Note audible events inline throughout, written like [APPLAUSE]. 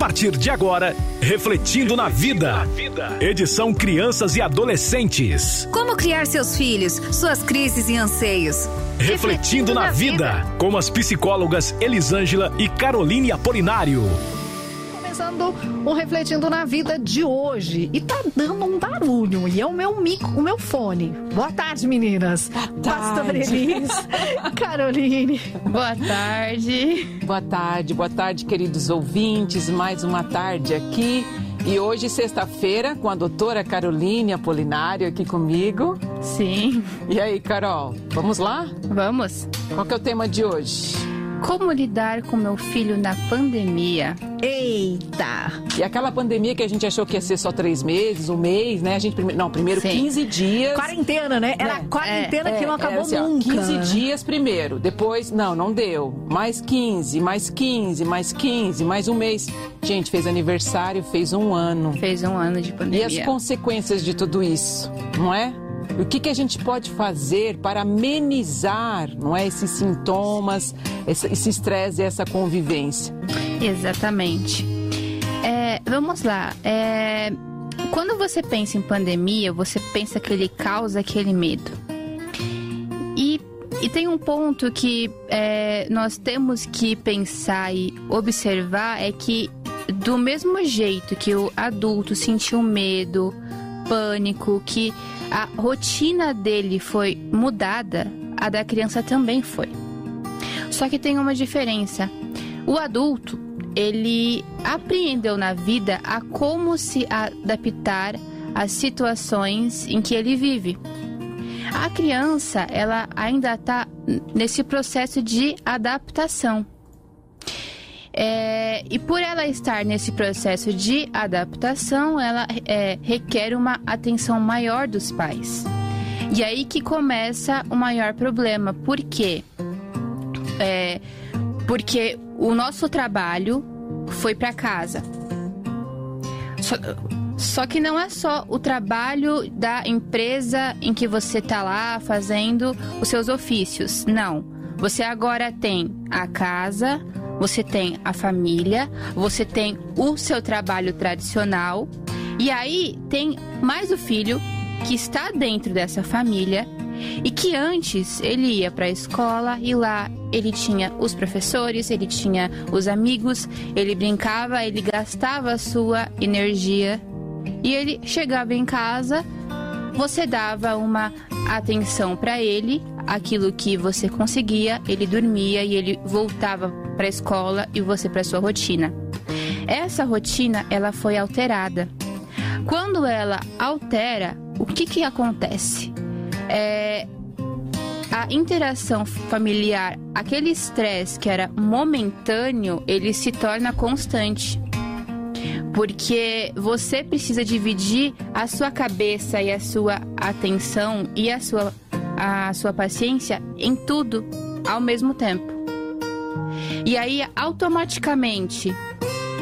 partir de agora, Refletindo na Vida. Edição Crianças e Adolescentes. Como criar seus filhos, suas crises e anseios. Refletindo na Vida, com as psicólogas Elisângela e Caroline Apolinário começando o Refletindo na Vida de hoje. E tá dando um barulho. E é o meu mico, o meu fone. Boa tarde, meninas. Boa tarde. Pastor Elis, [LAUGHS] Caroline. Boa tarde. Boa tarde, boa tarde, queridos ouvintes. Mais uma tarde aqui. E hoje, sexta-feira, com a doutora Caroline Apolinário aqui comigo. Sim. E aí, Carol, vamos lá? Vamos. Qual que é o tema de hoje? Como lidar com meu filho na pandemia? Eita! E aquela pandemia que a gente achou que ia ser só três meses, um mês, né? A gente não, primeiro Sim. 15 dias. Quarentena, né? Era a quarentena é, que é, não acabou assim, nunca. Ó, 15 dias primeiro, depois, não, não deu. Mais 15, mais 15, mais 15, mais um mês. Gente, fez aniversário, fez um ano. Fez um ano de pandemia. E as consequências de tudo isso, não é? O que, que a gente pode fazer para amenizar não é, esses sintomas, esse estresse e essa convivência? Exatamente. É, vamos lá. É, quando você pensa em pandemia, você pensa que ele causa aquele medo. E, e tem um ponto que é, nós temos que pensar e observar é que do mesmo jeito que o adulto sentiu medo, pânico, que a rotina dele foi mudada, a da criança também foi. Só que tem uma diferença. O adulto, ele apreendeu na vida a como se adaptar às situações em que ele vive. A criança, ela ainda está nesse processo de adaptação. É, e por ela estar nesse processo de adaptação, ela é, requer uma atenção maior dos pais. E aí que começa o maior problema. Por quê? É, porque o nosso trabalho foi para casa. Só, só que não é só o trabalho da empresa em que você está lá fazendo os seus ofícios. Não. Você agora tem a casa, você tem a família, você tem o seu trabalho tradicional e aí tem mais o filho que está dentro dessa família e que antes ele ia para a escola e lá ele tinha os professores, ele tinha os amigos, ele brincava, ele gastava a sua energia e ele chegava em casa, você dava uma atenção para ele, aquilo que você conseguia, ele dormia e ele voltava para a escola e você para sua rotina. Essa rotina ela foi alterada. Quando ela altera, o que que acontece? É, a interação familiar, aquele estresse que era momentâneo, ele se torna constante. Porque você precisa dividir a sua cabeça e a sua atenção e a sua, a sua paciência em tudo ao mesmo tempo. E aí, automaticamente,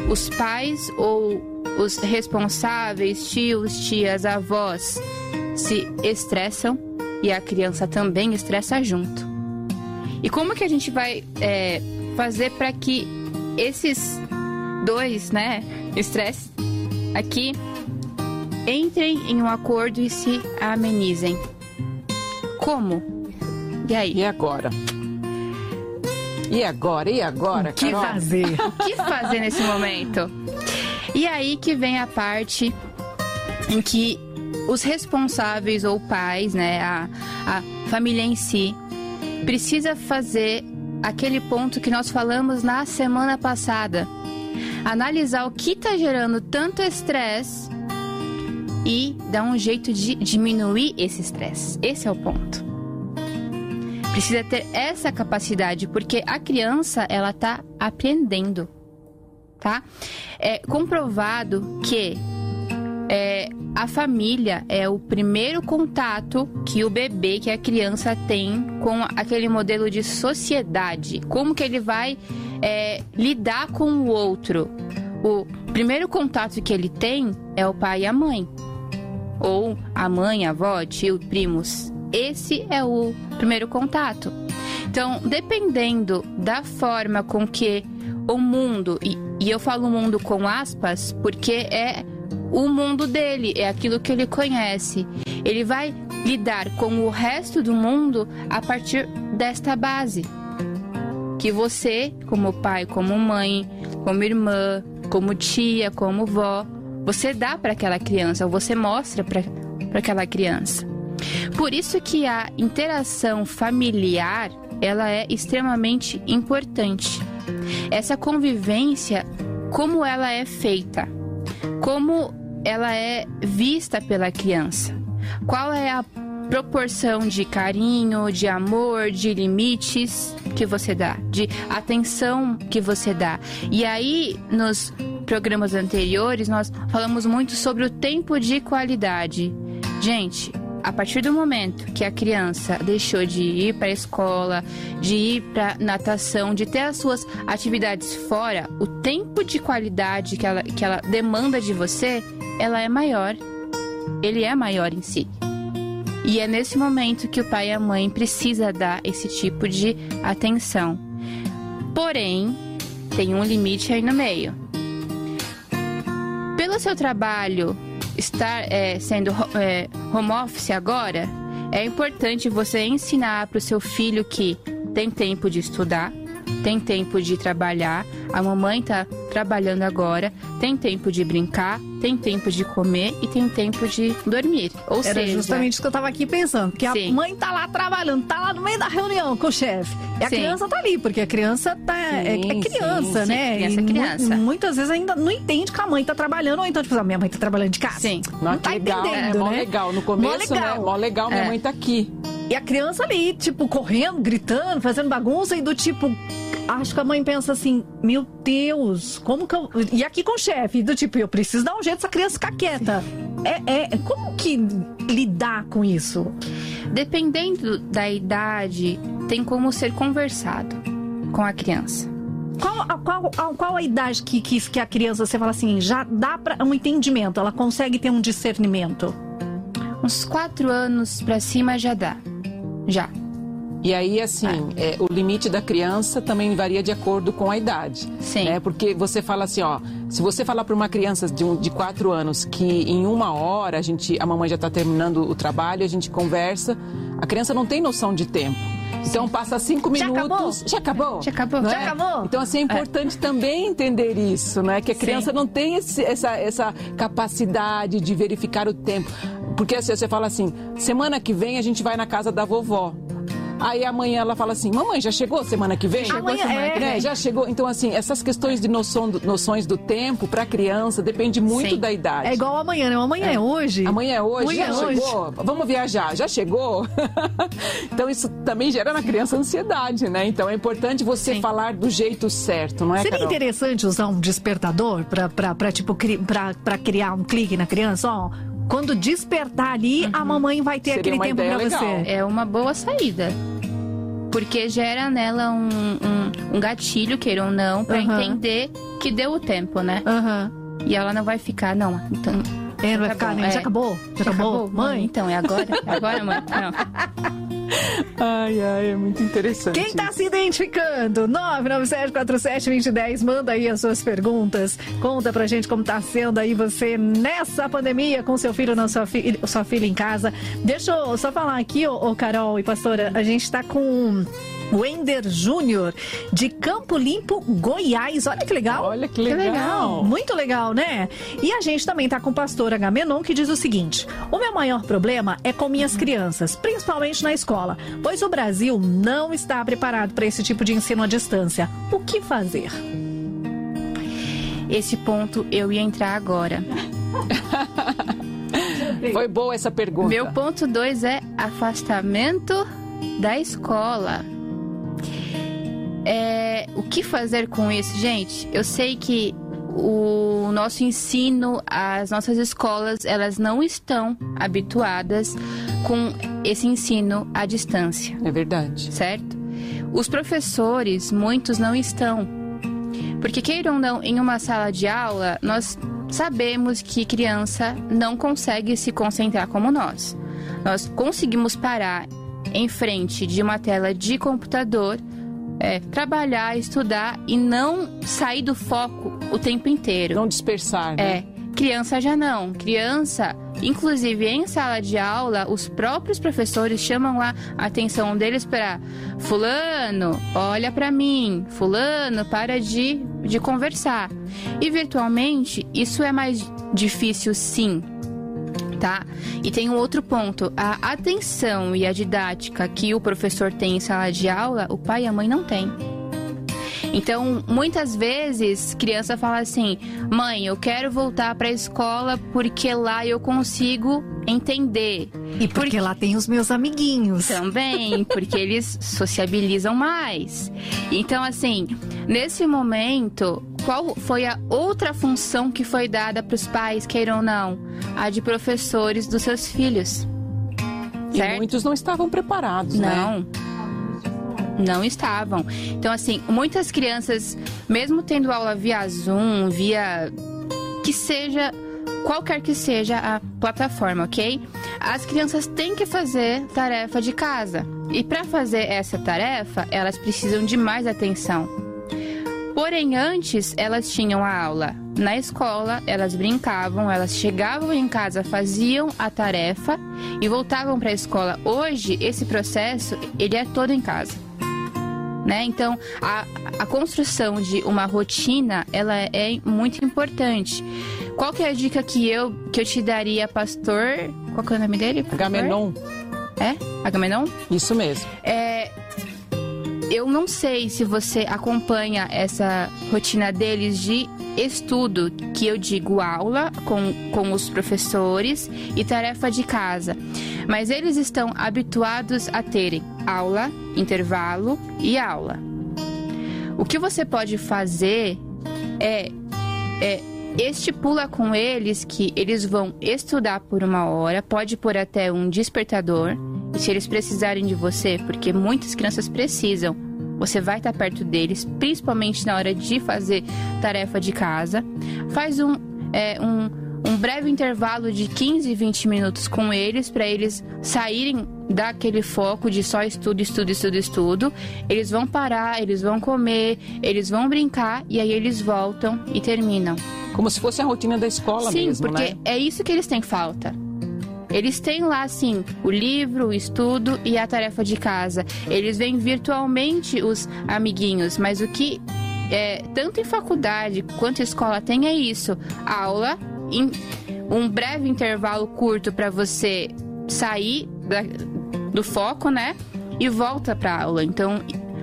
os pais ou os responsáveis, tios, tias, avós, se estressam e a criança também estressa junto. E como que a gente vai é, fazer para que esses dois, né, estresse aqui entrem em um acordo e se amenizem? Como? E aí? E agora? E agora? E agora? O que Carol? fazer? o que fazer nesse momento? E aí que vem a parte em que os responsáveis ou pais, né, a, a família em si, precisa fazer aquele ponto que nós falamos na semana passada. Analisar o que está gerando tanto estresse e dar um jeito de diminuir esse estresse. Esse é o ponto precisa ter essa capacidade, porque a criança, ela tá aprendendo, tá? É comprovado que é, a família é o primeiro contato que o bebê, que a criança tem com aquele modelo de sociedade. Como que ele vai é, lidar com o outro? O primeiro contato que ele tem é o pai e a mãe. Ou a mãe, a avó, tio, primos. Esse é o primeiro contato. Então, dependendo da forma com que o mundo e E eu falo mundo com aspas porque é o mundo dele, é aquilo que ele conhece. Ele vai lidar com o resto do mundo a partir desta base. Que você, como pai, como mãe, como irmã, como tia, como vó, você dá para aquela criança, ou você mostra para aquela criança. Por isso que a interação familiar, ela é extremamente importante. Essa convivência, como ela é feita, como ela é vista pela criança, qual é a proporção de carinho, de amor, de limites que você dá, de atenção que você dá. E aí, nos programas anteriores, nós falamos muito sobre o tempo de qualidade. Gente, a partir do momento que a criança deixou de ir para a escola, de ir para natação, de ter as suas atividades fora, o tempo de qualidade que ela, que ela demanda de você, ela é maior. Ele é maior em si. E é nesse momento que o pai e a mãe precisa dar esse tipo de atenção. Porém, tem um limite aí no meio. Pelo seu trabalho estar é, sendo é, home office agora, é importante você ensinar para o seu filho que tem tempo de estudar, tem tempo de trabalhar, a mamãe está trabalhando agora, tem tempo de brincar, tem tempo de comer e tem tempo de dormir. Ou Era seja, justamente isso que eu tava aqui pensando. Que Sim. a mãe tá lá trabalhando, tá lá no meio da reunião com o chefe. E a Sim. criança tá ali, porque a criança tá. é, é Sim, criança, sim, né? criança é E criança. muitas vezes ainda não entende que a mãe tá trabalhando, ou então, tipo, a minha mãe tá trabalhando de casa. Sim. Não, Não, tá legal, entendendo, é mó né? legal. No começo, legal. né? Mó legal, minha É. mãe tá aqui. E a criança ali, tipo, correndo, gritando, fazendo bagunça e do tipo. Acho que a mãe pensa assim, meu Deus, como que eu. E aqui com o chefe, do tipo, eu preciso dar um jeito dessa criança ficar quieta. É, é, como que lidar com isso? dependendo da idade, tem como ser conversado com a criança. Qual, a, qual, qual a idade que, que, que a criança, você fala assim, já dá para um entendimento, ela consegue ter um discernimento? Uns quatro anos pra cima já dá. Já. E aí, assim, é, o limite da criança também varia de acordo com a idade. Sim. Né? Porque você fala assim, ó, se você falar para uma criança de, um, de quatro anos que em uma hora a gente, a mamãe já está terminando o trabalho, a gente conversa, a criança não tem noção de tempo. Então passa cinco Já minutos. Já acabou? Já acabou. Não Já acabou? Então, assim, é importante também entender isso, né? Que a criança não tem esse- essa, essa capacidade de verificar o tempo. Porque assim, você fala assim, semana que vem a gente vai na casa da vovó. Aí amanhã ela fala assim, mamãe, já chegou semana que vem? Chegou Amanhã, semana que Né? vem. Já chegou. Então, assim, essas questões de noção do- noções do tempo para a criança depende muito Sim. da idade. É igual amanhã, né? Amanhã é, hoje. Amanhã é hoje, Amanhã já é hoje. chegou? Vamos viajar, já chegou? [LAUGHS] então isso também gera na criança ansiedade, né? Então é importante você Sim. falar do jeito certo, não é, Seria Carol? interessante usar um despertador pra, tipo, cri, pra, pra criar um clique na criança, ó. Quando despertar ali, a mamãe vai ter Seria aquele tempo legal. você. É uma boa saída. Porque gera nela um, um, um gatilho, queira ou não, pra Aham. entender que deu o tempo, né? Aham. E ela não vai ficar, não. Então. É, não vai Tá ficar, né? é. Já acabou? Já, acabou? Mãe? Então, é agora? É agora, mãe? Não. [LAUGHS] Ai, ai, é muito interessante. Quem tá se identificando? 997472010, manda aí as suas perguntas. Conta pra gente como tá sendo aí você nessa pandemia com seu filho ou sua, fi sua filha em casa. Deixa eu só falar aqui, ô, ô Carol e pastora, a gente tá com o Ender Júnior de Campo Limpo, Goiás. Olha que legal. Olha que legal. Muito legal, né? E a gente também tá com o pastor Agamenon que diz o seguinte: O meu maior problema é com minhas crianças, principalmente na escola, pois o Brasil não está preparado para esse tipo de ensino à distância. O que fazer? Esse ponto eu ia entrar agora. [LAUGHS] Foi boa essa pergunta. Meu ponto 2 é afastamento da escola. É, o que fazer com isso, gente? Eu sei que o nosso ensino, as nossas escolas, elas não estão habituadas com esse ensino à distância, É verdade. certo? Os professores, muitos não estão. Porque, queiram ou não, em uma sala de aula, nós sabemos que criança não consegue se concentrar como nós. Nós conseguimos parar em frente de uma tela de computador é, trabalhar, estudar e não sair do foco o tempo inteiro. Não dispersar, né? É. Criança já não. Criança, inclusive em sala de aula, os próprios professores chamam lá a atenção deles para fulano, olha para mim, fulano, para de, de conversar. E virtualmente, isso é mais difícil sim. Tá? E tem um outro ponto, a atenção e a didática que o professor tem em sala de aula, o pai e a mãe não têm. Então, muitas vezes, criança fala assim: "Mãe, eu quero voltar para a escola porque lá eu consigo entender". E porque lá tem os meus amiguinhos. Também, porque eles sociabilizam mais. Então, assim, nesse momento, qual foi a outra função que foi dada para os pais, queiram ou não? A de professores dos seus filhos. E Certo? muitos não estavam preparados, né? Não. Não estavam. Então, assim, muitas crianças, mesmo tendo aula via Zoom, via. que seja. qualquer que seja a plataforma, ok? As crianças têm que fazer tarefa de casa. E para fazer essa tarefa, elas precisam de mais atenção. Porém, antes elas tinham a aula na escola, elas brincavam, elas chegavam em casa, faziam a tarefa e voltavam para a escola. Hoje, esse processo ele é todo em casa. Né? Então, a, a construção de uma rotina, ela é muito importante. Qual que é a dica que eu, que eu te daria, pastor? Qual que é o nome dele? Agamenon, É? Agamenon? isso mesmo. É, eu não sei se você acompanha essa rotina deles de estudo, que eu digo aula com, com os professores e tarefa de casa. Mas eles estão habituados a terem aula, intervalo e aula. O que você pode fazer é, é estipula com eles que eles vão estudar por uma hora, pode pôr até um despertador. E se eles precisarem de você, porque muitas crianças precisam, você vai estar perto deles, principalmente na hora de fazer tarefa de casa. Faz um, é, um, um breve intervalo de 15, 20 minutos com eles, para eles saírem daquele foco de só estudo, estudo, estudo, estudo. Eles vão parar, eles vão comer, eles vão brincar e aí eles voltam e terminam. Como se fosse a rotina da escola Sim, mesmo, porque né? é isso que eles têm falta. Eles têm lá, assim, o livro, o estudo e a tarefa de casa. Eles veem virtualmente os amiguinhos, mas o que é, tanto em faculdade quanto em escola tem é isso: aula, um breve intervalo curto para você sair da- do foco, né? E volta para aula. Então,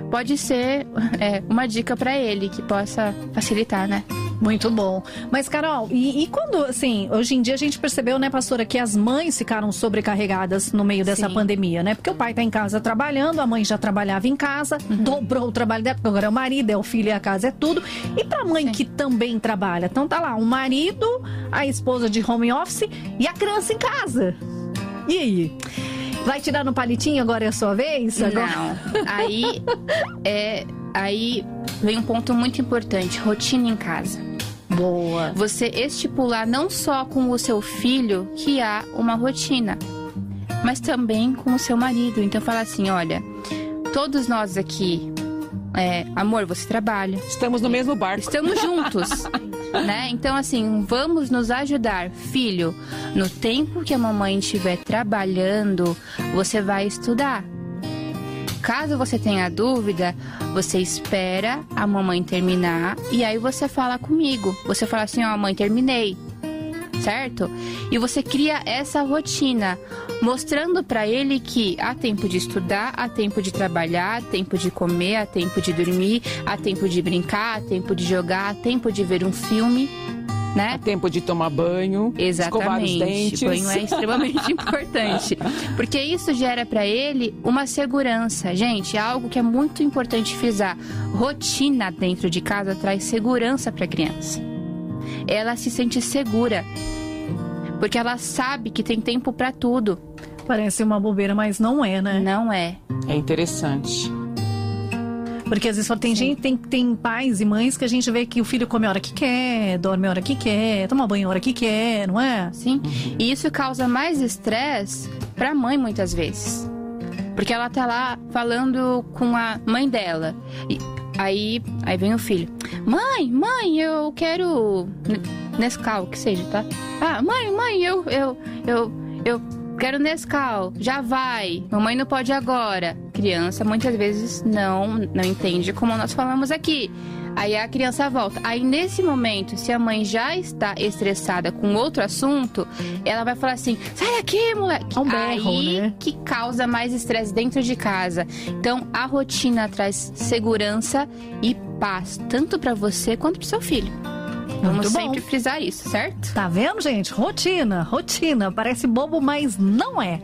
pode ser é, uma dica para ele que possa facilitar, né? Muito bom. Mas, Carol, e, e quando, assim, hoje em dia a gente percebeu, né, pastora, que as mães ficaram sobrecarregadas no meio dessa Sim. pandemia, né? Porque o pai tá em casa trabalhando, a mãe já trabalhava em casa, Uhum. dobrou o trabalho dela, porque agora é o marido, é o filho, é a casa, é tudo. E pra mãe Sim. que também trabalha? Então tá lá, o marido, a esposa de home office e a criança em casa. E aí? Vai tirar no palitinho agora é a sua vez? Agora... Não. Aí é aí vem um ponto muito importante, rotina em casa. Boa. Você estipular não só com o seu filho que há uma rotina, mas também com o seu marido. Então fala assim, olha, todos nós aqui, é, amor, você trabalha, Estamos no mesmo barco. Estamos juntos, [LAUGHS] né? Então, assim, vamos nos ajudar. Filho, no tempo que a mamãe estiver trabalhando, você vai estudar. Caso você tenha dúvida, você espera a mamãe terminar e aí você fala comigo. Você fala assim, ó, mãe, terminei. Certo? E você cria essa rotina, mostrando pra ele que há tempo de estudar, há tempo de trabalhar, há tempo de comer, há tempo de dormir, há tempo de brincar, há tempo de jogar, há tempo de ver um filme, né? tempo de tomar banho, escovar os Exatamente. dentes. Banho é extremamente [LAUGHS] importante. Porque isso gera pra ele uma segurança. Gente, é algo que é muito importante frisar. Rotina dentro de casa traz segurança pra criança. Ela se sente segura. Porque ela sabe que tem tempo pra tudo. Parece uma bobeira, mas não é, né? Não é. É interessante. Porque às vezes fala, tem gente, tem, tem pais e mães que a gente vê que o filho come a hora que quer, dorme a hora que quer, toma banho a hora que quer, não é? Sim. E isso causa mais estresse pra mãe muitas vezes. Porque ela tá lá falando com a mãe dela. E aí, aí vem o filho. Mãe, mãe, eu quero Nescau, que seja, tá? Ah, mãe, mãe, eu eu eu eu quero Nescau. Já vai. Mamãe não pode agora. Criança muitas vezes não não entende como nós falamos aqui. Aí a criança volta. Aí nesse momento, se a mãe já está estressada com outro assunto, ela vai falar assim: sai daqui, moleque. É um berro, Aí né? que causa mais estresse dentro de casa. Então a rotina traz segurança e paz, tanto para você quanto para seu filho. Vamos bom. sempre frisar isso, certo? Tá vendo, gente? Rotina, rotina. Parece bobo, mas não é.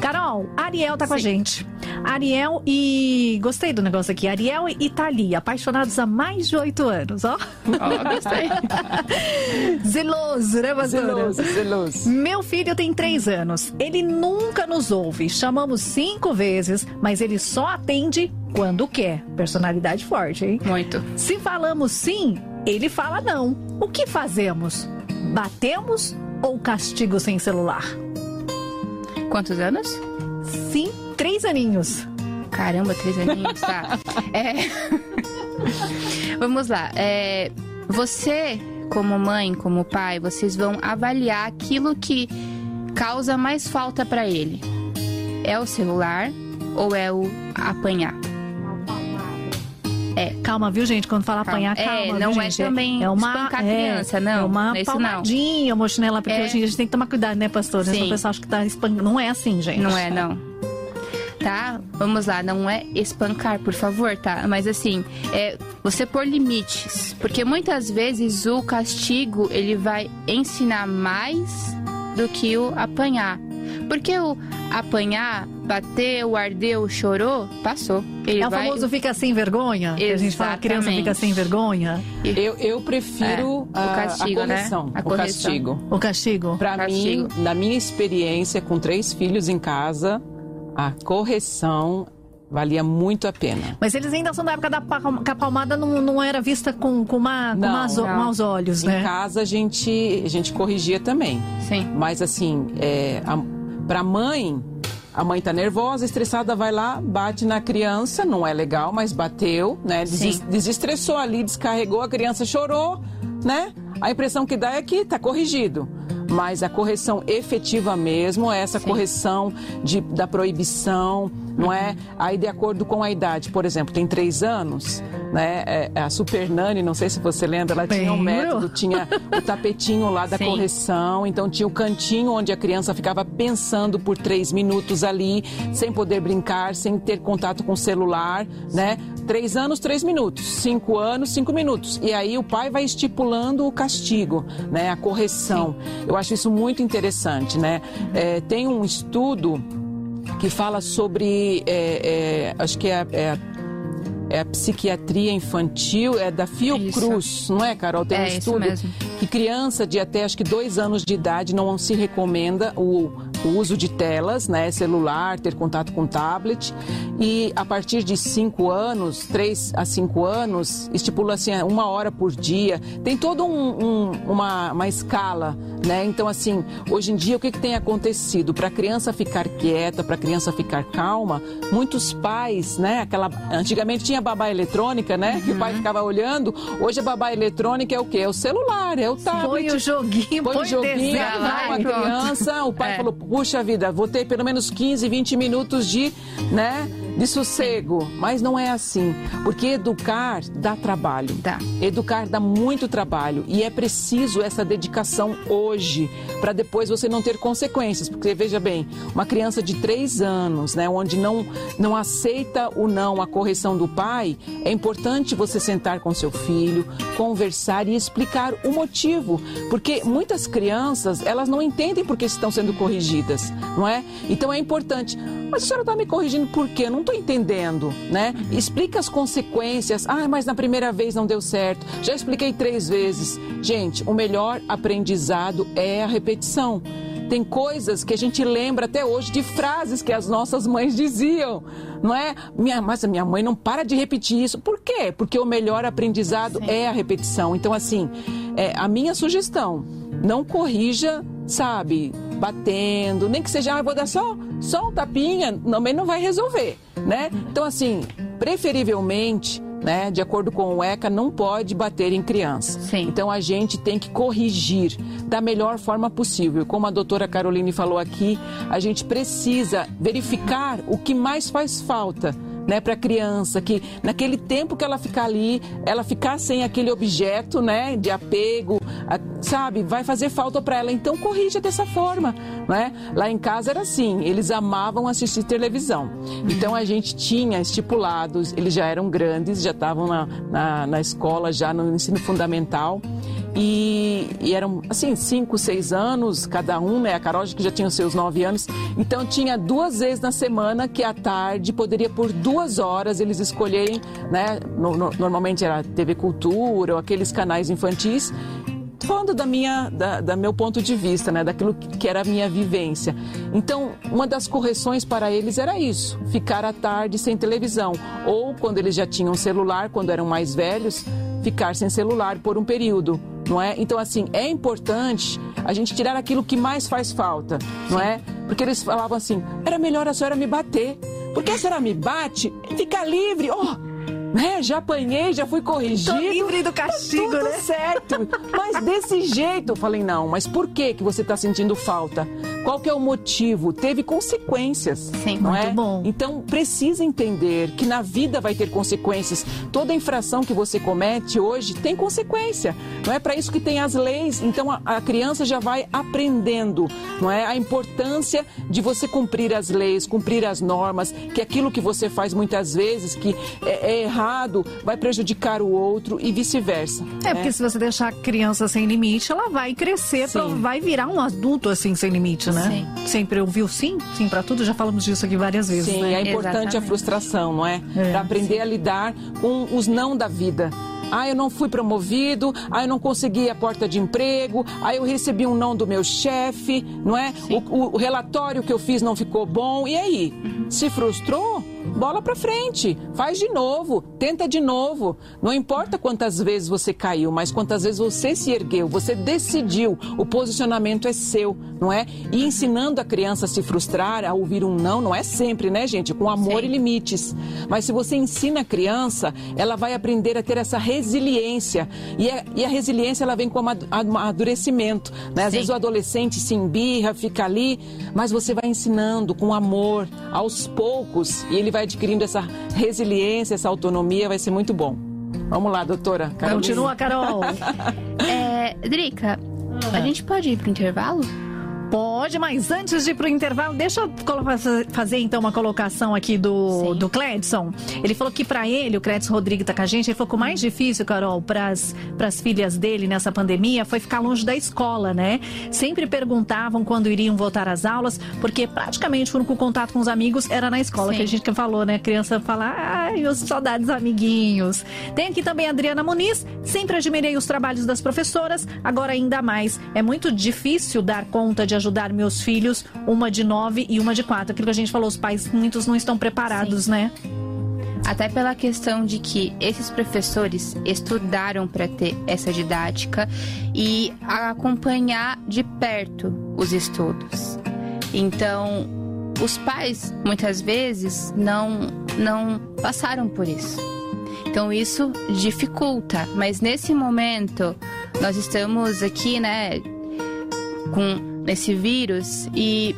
Carol, Ariel tá com a gente. Ariel e. Gostei do negócio aqui. Ariel e Thalia, apaixonados há mais de oito anos, ó. Ó, gostei. [LAUGHS] Zeloso, né, pastora? Zeloso, zeloso. Meu filho tem três anos. Ele nunca nos ouve. Chamamos cinco vezes, mas ele só atende quando quer. Personalidade forte, hein? Muito. Se falamos sim, ele fala não. O que fazemos? Batemos ou castigo sem celular? Quantos anos? Sim, três aninhos. Caramba, três aninhos, tá. [LAUGHS] É... Vamos lá. É... Você, como mãe, como pai, vocês vão avaliar aquilo que causa mais falta pra ele. É o celular ou é o apanhar? Calma, viu, gente? Quando fala apanhar, É, calma. não viu, é gente? também espancar a criança, não. É uma Não é não. palmadinha, uma chinela, porque É. hoje em dia a gente tem que tomar cuidado, né, pastor? Sim. O pessoal acha que tá espancando. Não é assim, gente. Não é, não. Tá? Vamos lá, não é espancar, por favor, tá? Mas assim, é você pôr limites. Porque muitas vezes o castigo, ele vai ensinar mais do que o apanhar. Porque o apanhar, bateu, ardeu, chorou, passou. Ele É o vai... famoso fica sem vergonha? Que a gente fala, a criança fica Exatamente. sem vergonha. Eu, eu prefiro É, o a- castigo, a, né? correção. A o correção. castigo. O castigo. Pra Castigo. mim, na minha experiência com três filhos em casa, a correção valia muito a pena. Mas eles ainda são da época da palma- que a palmada não, não era vista com, com, uma, com Não, umas- não. maus olhos, Em né? casa a gente, a gente corrigia também. Sim. Mas assim, é, a, pra mãe, a mãe tá nervosa, estressada, vai lá, bate na criança, não é legal, mas bateu, né? Sim. desestressou ali, descarregou, a criança chorou, né? A impressão que dá é que tá corrigido. Mas a correção efetiva mesmo é essa Sim. correção de, da proibição, não é? Aí, de acordo com a idade, por exemplo, tem três anos, né? É, a Super Nani, não sei se você lembra, ela tinha um método, tinha o tapetinho lá da Sim. correção, então tinha o cantinho onde a criança ficava pensando por três minutos ali, sem poder brincar, sem ter contato com o celular, né? Três anos, três minutos. Cinco anos, cinco minutos. E aí o pai vai estipulando o castigo, né? A correção. Eu acho isso muito interessante, né? É, tem um estudo que fala sobre, é, é, acho que é, a- é é a psiquiatria infantil, é da Fiocruz, não é, Carol? Tem um É, isso estudo que criança de até acho que dois anos de idade não se recomenda o, o uso de telas, né, celular, ter contato com tablet. E a partir de cinco anos, três a cinco anos, estipula assim uma hora por dia. Tem toda um, um- uma, uma escala, né? Então assim, hoje em dia o que, que tem acontecido para a criança ficar quieta, para a criança ficar calma? Muitos pais, né? Aquela antigamente tinha babá eletrônica, né? Que o pai ficava olhando. Hoje a babá eletrônica é o quê? É o celular, é o tablet. Põe o joguinho, Põe põe, o joguinho lá. com a criança, o pai É. falou, puxa vida, vou ter pelo menos 15, 20 minutos de, né, de sossego. Mas não é assim, porque educar dá trabalho. Dá. Educar dá muito trabalho e é preciso essa dedicação hoje para depois você não ter consequências. Porque veja bem, uma criança de 3 anos, né, onde não, não aceita o não, a correção do pai, é importante você sentar com seu filho, conversar e explicar o motivo. Porque muitas crianças, elas não entendem por que estão sendo corrigidas, não é? Então é importante. Mas a senhora está me corrigindo por quê? Não estou entendendo, né? Explica as consequências. Ah, mas na primeira vez não deu certo. Já expliquei três vezes. Gente, o melhor aprendizado é a repetição. Tem coisas que a gente lembra até hoje de frases que as nossas mães diziam, não é? Minha, mas a minha mãe não para de repetir isso. Por quê? Porque o melhor aprendizado é a repetição. Então, assim, é, a minha sugestão, não corrija, sabe, batendo, nem que seja, ah, eu vou dar só Só um tapinha também não vai resolver, né? Então, assim, preferivelmente né, de acordo com o ECA, não pode bater em criança. Sim. Então a gente tem que corrigir da melhor forma possível. Como a doutora Caroline falou aqui, a gente precisa verificar o que mais faz falta né, para a criança, que naquele tempo que ela ficar ali, ela ficar sem aquele objeto, né, de apego, sabe, vai fazer falta para ela. Então corrija dessa forma, né? Lá em casa era assim, eles amavam assistir televisão. Então a gente tinha estipulados, eles já eram grandes, já estavam na, na, na escola, já no ensino fundamental. E, e, eram, assim, cinco, seis anos cada um, né? A Carol que já tinha seus nove anos. Então tinha duas vezes na semana que à tarde poderia por duas horas eles escolherem, né? No, no, normalmente era TV Cultura ou aqueles canais infantis falando da minha, da, da, meu ponto de vista, né, daquilo que era a minha vivência. Então, uma das correções para eles era isso: ficar à tarde sem televisão, ou quando eles já tinham celular, quando eram mais velhos, ficar sem celular por um período não é? Então, assim, é importante a gente tirar aquilo que mais faz falta, não é? Porque eles falavam assim, era melhor a senhora me bater. Porque a senhora me bate, fica livre. Oh, né? Já apanhei, já fui corrigido. Tô livre do tá castigo, tá tudo né? certo. Mas desse jeito, eu falei, não, mas por que que você está sentindo falta? Qual que é o motivo? Teve consequências, Sim, não muito é? bom. Então, precisa entender que na vida vai ter consequências. Toda infração que você comete hoje tem consequência. Não é para isso que tem as leis. Então, a, a criança já vai aprendendo, não é? A importância de você cumprir as leis, cumprir as normas, que aquilo que você faz muitas vezes, que é, é errado, vai prejudicar o outro e vice-versa. É, porque se você deixar a criança sem limite, ela vai crescer, Sim. pra- vai virar um adulto assim, sem limite, né? Sempre ouviu sim, sim pra tudo, já falamos disso aqui várias vezes, Sim, né? é importante a Exatamente. frustração, não é? É, para aprender a lidar com os não da vida. Ah, eu não fui promovido, ah, eu não consegui a porta de emprego, ah, eu recebi um não do meu chefe, não é? O, o- o relatório que eu fiz não ficou bom. E aí? Se frustrou? Bola pra frente, faz de novo, tenta de novo. Não importa quantas vezes você caiu, mas quantas vezes você se ergueu, você decidiu, o posicionamento é seu, não é? E ensinando a criança a se frustrar, a ouvir um não, não é sempre, né, gente? Com amor Sim. e limites. Mas se você ensina a criança, ela vai aprender a ter essa resiliência. E a, e a resiliência, ela vem com amadu- amadurecimento, né? Às Sim. vezes o adolescente se embirra, fica ali, mas você vai ensinando com amor, aos poucos, e ele vai adquirindo essa resiliência, essa autonomia, vai ser muito bom. Vamos lá, doutora. Carolina. Continua, Carol. [LAUGHS] É, Drica, Ah. a gente pode ir pro intervalo? Pode, mas antes de ir pro intervalo, deixa eu fazer- então uma colocação aqui do, Sim. do Cledson. Ele falou que pra ele, o Cledson Rodrigues tá com a gente, ele falou que o mais difícil, Carol, pras, pras filhas dele nessa pandemia foi ficar longe da escola, né? Sempre perguntavam quando iriam voltar às aulas, porque praticamente o único contato com os amigos era na escola, Sim. que a gente que falou, né? A criança fala, ai, os saudades amiguinhos. Tem aqui também a Adriana Muniz, sempre admirei os trabalhos das professoras, agora ainda mais. É muito difícil dar conta de ajudar meus filhos, uma de nove e uma de quatro. Aquilo que a gente falou, os pais, muitos não estão preparados, né? Até pela questão de que esses professores estudaram para ter essa didática e acompanhar de perto os estudos. Então, os pais muitas vezes não não passaram por isso. Então isso dificulta, mas nesse momento nós estamos aqui, né, com esse vírus e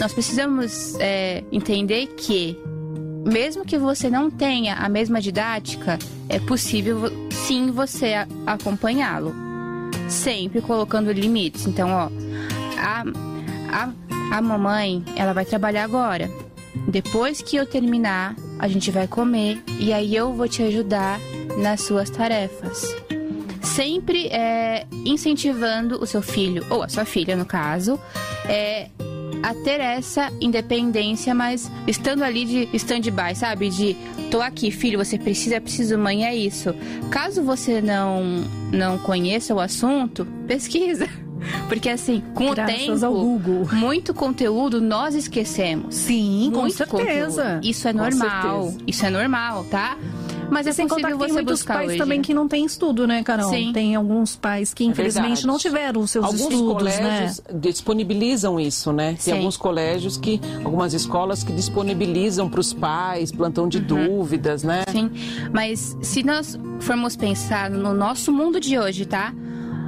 nós precisamos é, entender que mesmo que você não tenha a mesma didática, é possível sim você acompanhá-lo. Sempre colocando limites. Então, ó, a, a, a mamãe, ela vai trabalhar agora. Depois que eu terminar, a gente vai comer e aí eu vou te ajudar nas suas tarefas. Sempre é, incentivando o seu filho, ou a sua filha no caso, é, a ter essa independência, mas estando ali de stand-by, sabe? De tô aqui, filho, você precisa, preciso, mãe, é isso. Caso você não, não conheça o assunto, pesquisa. [LAUGHS] Porque assim, com Graças o tempo, Google. muito conteúdo nós esquecemos. Sim, com Muito certeza. conteúdo. Isso é Com normal. Isso é normal, tá? Mas é Sem contar que tem muitos pais hoje. também que não têm estudo, né, Carol? Sim. Tem alguns pais que, infelizmente, É não tiveram os seus alguns estudos, né? colégios disponibilizam isso, né? Sim. Tem alguns colégios que, algumas escolas que disponibilizam para os pais plantão Uhum. de dúvidas, né? Sim, mas se nós formos pensar no nosso mundo de hoje, tá?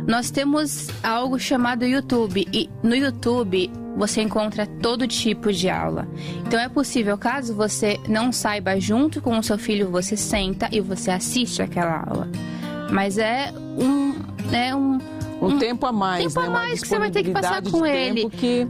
Nós temos algo chamado YouTube e no YouTube você encontra todo tipo de aula. Então é possível, caso você não saiba junto com o seu filho, você senta e você assiste aquela aula. Mas é um é um Um tempo a mais, tempo a né? Uma mais que você vai ter que passar com ele. que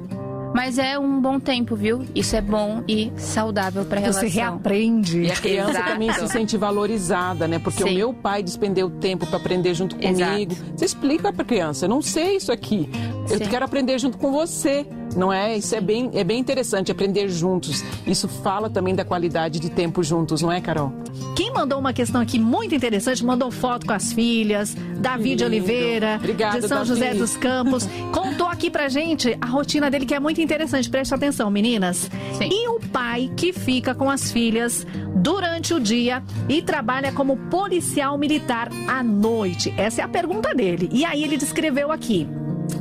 mas é um bom tempo, viu? Isso é bom e saudável para Você relação. reaprende. E a criança Exato. também se sente valorizada, né? Porque Sim. o meu pai despendeu tempo para aprender junto comigo. Exato. Você explica para a criança, eu não sei isso aqui. Eu Sim. quero aprender junto com você. Não é? Isso é bem, é bem interessante aprender juntos. Isso fala também da qualidade de tempo juntos, não é, Carol? Quem mandou uma questão aqui muito interessante, mandou foto com as filhas, Davi de. Oliveira, Obrigada, de São Davi. José dos Campos. Contou aqui pra gente a rotina dele, que é muito interessante. Preste atenção, meninas. Sim. E o pai que fica com as filhas durante o dia e trabalha como policial militar à noite? Essa é a pergunta dele. E aí ele descreveu aqui.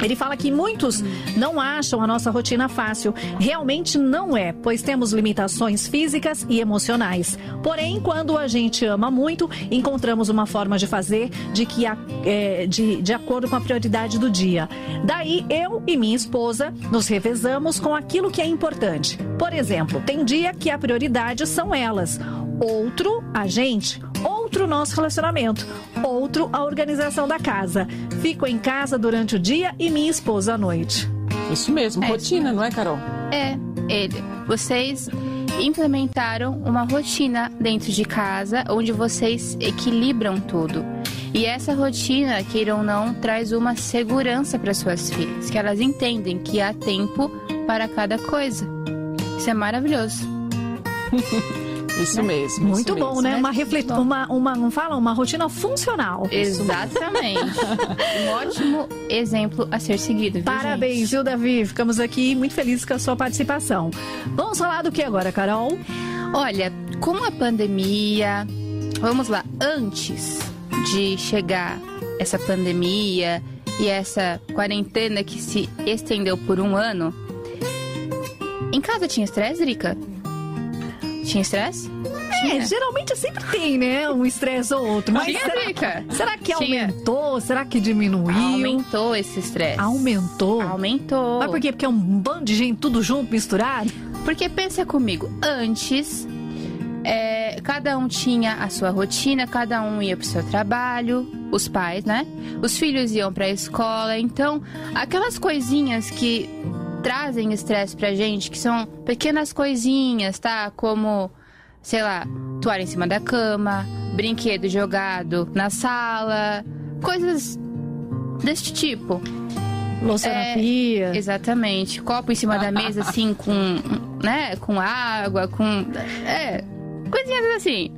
Ele fala que muitos não acham a nossa rotina fácil. Realmente não é, pois temos limitações físicas e emocionais. Porém, quando a gente ama muito, encontramos uma forma de fazer de, que é, de, de acordo com a prioridade do dia. Daí, eu e minha esposa nos revezamos com aquilo que é importante. Por exemplo, tem dia que a prioridade são elas, outro a gente, outro nosso relacionamento, outro a organização da casa. Fico em casa durante o dia e minha esposa à noite. Isso mesmo, É, rotina, não é, Carol? É, ele. Vocês implementaram uma rotina dentro de casa onde vocês equilibram tudo. E essa rotina, queira ou não, traz uma segurança para suas filhas, que elas entendem que há tempo para cada coisa. Isso é maravilhoso. [LAUGHS] Isso mesmo. Muito isso bom, mesmo. né? né? Uma reflet... uma, uma, não fala? Uma rotina funcional. Exatamente. um ótimo exemplo a ser seguido. Viu, Parabéns, gente? viu, Davi? Ficamos aqui muito felizes com a sua participação. Vamos falar do que agora, Carol? Olha, com a pandemia, vamos lá, antes de chegar essa pandemia e essa quarentena que se estendeu por um ano, em casa tinha estresse, Drica? Tinha estresse? É, geralmente sempre tem, né? Um estresse ou outro. Mas Tinha, será, Drica? será que Tinha. aumentou? Será que diminuiu? Aumentou esse estresse. Aumentou? Aumentou. Mas por quê? Porque é um bando de gente tudo junto, misturado? Porque pensa comigo, antes é, cada um tinha a sua rotina, cada um ia pro seu trabalho, os pais, né? Os filhos iam pra escola, então aquelas coisinhas que trazem estresse pra gente, que são pequenas coisinhas, tá? Como, sei lá, toalha em cima da cama, brinquedo jogado na sala, coisas deste tipo. Louça É, na pia. Exatamente. Copo em cima da mesa, assim, com, né, com água, com. É, coisinhas assim.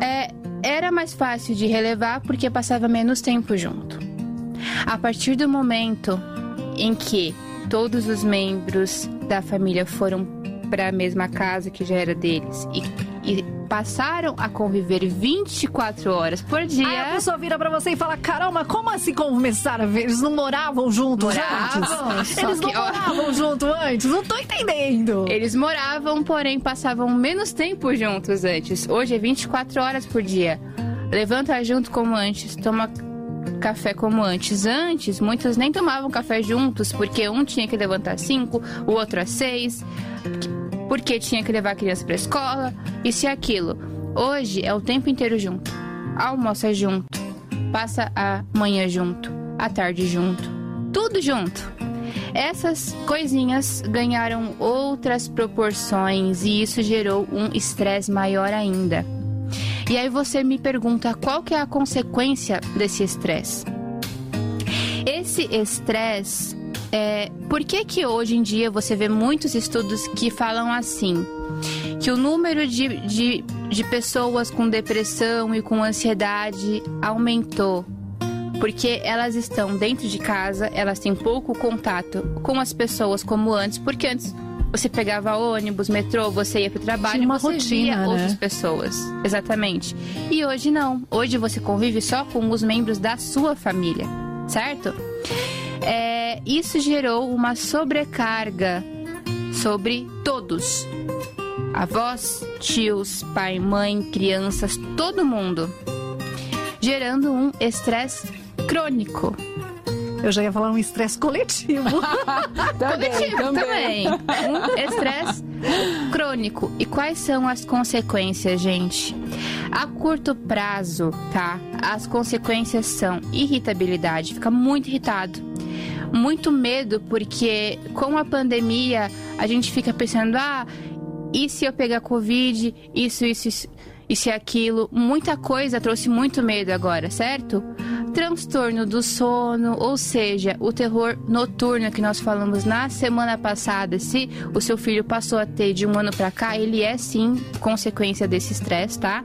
É, era mais fácil de relevar porque passava menos tempo junto. A partir do momento em que todos os membros da família foram para a mesma casa que já era deles e, e passaram a conviver 24 horas por dia. Aí a pessoa vira pra você e fala: Caramba, como assim começaram a ver? Eles não moravam juntos Moravam, antes? Eles não que, ó. moravam junto antes? Não tô entendendo. Eles moravam, porém passavam menos tempo juntos antes. Hoje é 24 horas por dia. Levanta junto como antes, toma café como antes. Antes, muitos nem tomavam café juntos, porque um tinha que levantar às 5, o outro às 6, porque tinha que levar a criança pra escola, isso e aquilo. Hoje é o tempo inteiro junto. Almoça junto, passa a manhã junto, a tarde junto, tudo junto. Essas coisinhas ganharam outras proporções e isso gerou um estresse maior ainda. E aí você me pergunta qual que é a consequência desse estresse? Esse estresse é, por que que hoje em dia você vê muitos estudos que falam assim? Que o número de, de, de pessoas com depressão e com ansiedade aumentou. Porque elas estão dentro de casa, elas têm pouco contato com as pessoas como antes, porque antes você pegava ônibus, metrô, você ia pro trabalho, Tinha uma você rotina, via né? outras pessoas. Exatamente. E hoje não. Hoje você convive só com os membros da sua família, certo? É, isso gerou uma sobrecarga sobre todos. Avós, tios, pai, mãe, crianças, todo mundo. Gerando um estresse crônico. Eu já ia falar um estresse coletivo. [LAUGHS] Também, Coletivo também. também. Um estresse crônico. E quais são as consequências, gente? A curto prazo, tá? As consequências são irritabilidade, fica muito irritado. Muito medo, porque com a pandemia a gente fica pensando, ah, e se eu pegar Covid? Isso, isso, isso, isso e aquilo. Muita coisa trouxe muito medo agora, certo? Transtorno do sono, ou seja, o terror noturno que nós falamos na semana passada. Se o seu filho passou a ter de um ano pra cá, ele é sim consequência desse estresse, tá?